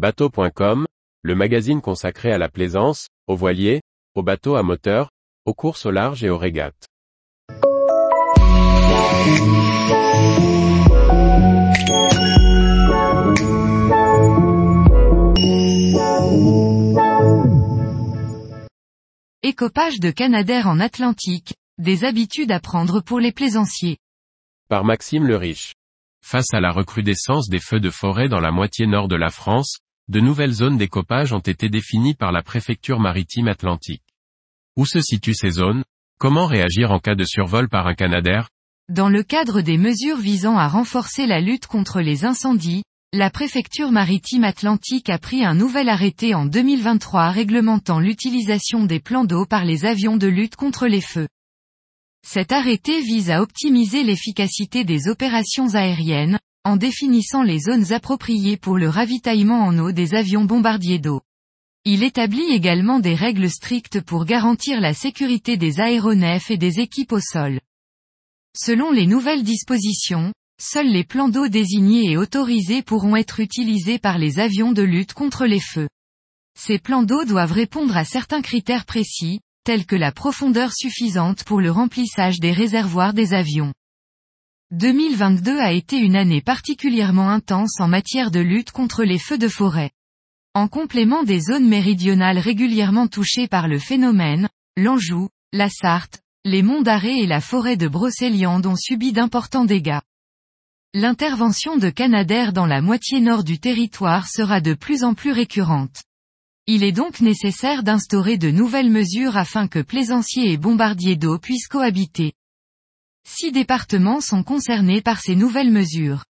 Bateau.com, le magazine consacré à la plaisance, aux voiliers, aux bateaux à moteur, aux courses au large et aux régates. Écopage de Canadair en Atlantique, des habitudes à prendre pour les plaisanciers. Par Maxime le Riche. Face à la recrudescence des feux de forêt dans la moitié nord de la France, de nouvelles zones d'écopage ont été définies par la préfecture maritime atlantique. Où se situent ces zones? Comment réagir en cas de survol par un Canadair? Dans le cadre des mesures visant à renforcer la lutte contre les incendies, la préfecture maritime atlantique a pris un nouvel arrêté en 2023 réglementant l'utilisation des plans d'eau par les avions de lutte contre les feux. Cet arrêté vise à optimiser l'efficacité des opérations aériennes, en définissant les zones appropriées pour le ravitaillement en eau des avions bombardiers d'eau. Il établit également des règles strictes pour garantir la sécurité des aéronefs et des équipes au sol. Selon les nouvelles dispositions, seuls les plans d'eau désignés et autorisés pourront être utilisés par les avions de lutte contre les feux. Ces plans d'eau doivent répondre à certains critères précis, tels que la profondeur suffisante pour le remplissage des réservoirs des avions. 2022 a été une année particulièrement intense en matière de lutte contre les feux de forêt. En complément des zones méridionales régulièrement touchées par le phénomène, l'Anjou, la Sarthe, les monts d'Arrée et la forêt de Brocéliande ont subi d'importants dégâts. L'intervention de Canadair dans la moitié nord du territoire sera de plus en plus récurrente. Il est donc nécessaire d'instaurer de nouvelles mesures afin que plaisanciers et bombardiers d'eau puissent cohabiter. Six départements sont concernés par ces nouvelles mesures.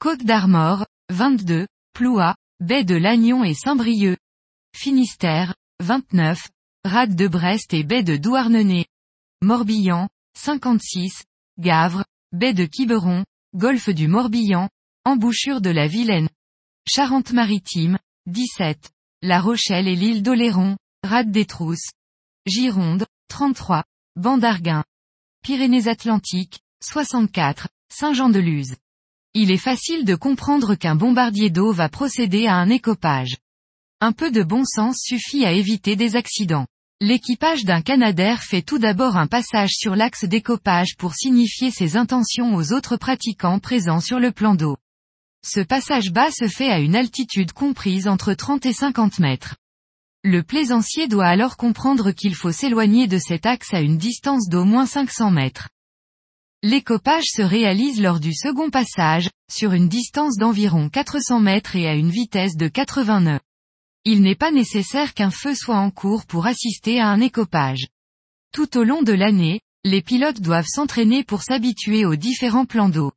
Côte d'Armor, 22, Ploua, Baie de Lannion et Saint-Brieuc. Finistère, 29, Rade de Brest et Baie de Douarnenez. Morbihan, 56, Gavre, baie de Quiberon, golfe du Morbihan, embouchure de la Vilaine. Charente-Maritime, 17. La Rochelle et l'île d'Oléron, Rade des Trousses. Gironde, 33. Bandarguin. Pyrénées-Atlantiques, 64. Saint-Jean-de-Luz. Il est facile de comprendre qu'un bombardier d'eau va procéder à un écopage. Un peu de bon sens suffit à éviter des accidents. L'équipage d'un Canadair fait tout d'abord un passage sur l'axe d'écopage pour signifier ses intentions aux autres pratiquants présents sur le plan d'eau. Ce passage bas se fait à une altitude comprise entre 30 et 50 mètres. Le plaisancier doit alors comprendre qu'il faut s'éloigner de cet axe à une distance d'au moins 500 mètres. L'écopage se réalise lors du second passage, sur une distance d'environ 400 mètres et à une vitesse de 80 nœuds. Il n'est pas nécessaire qu'un feu soit en cours pour assister à un écopage. Tout au long de l'année, les pilotes doivent s'entraîner pour s'habituer aux différents plans d'eau.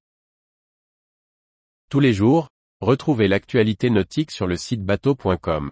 Tous les jours, retrouvez l'actualité nautique sur le site bateau.com.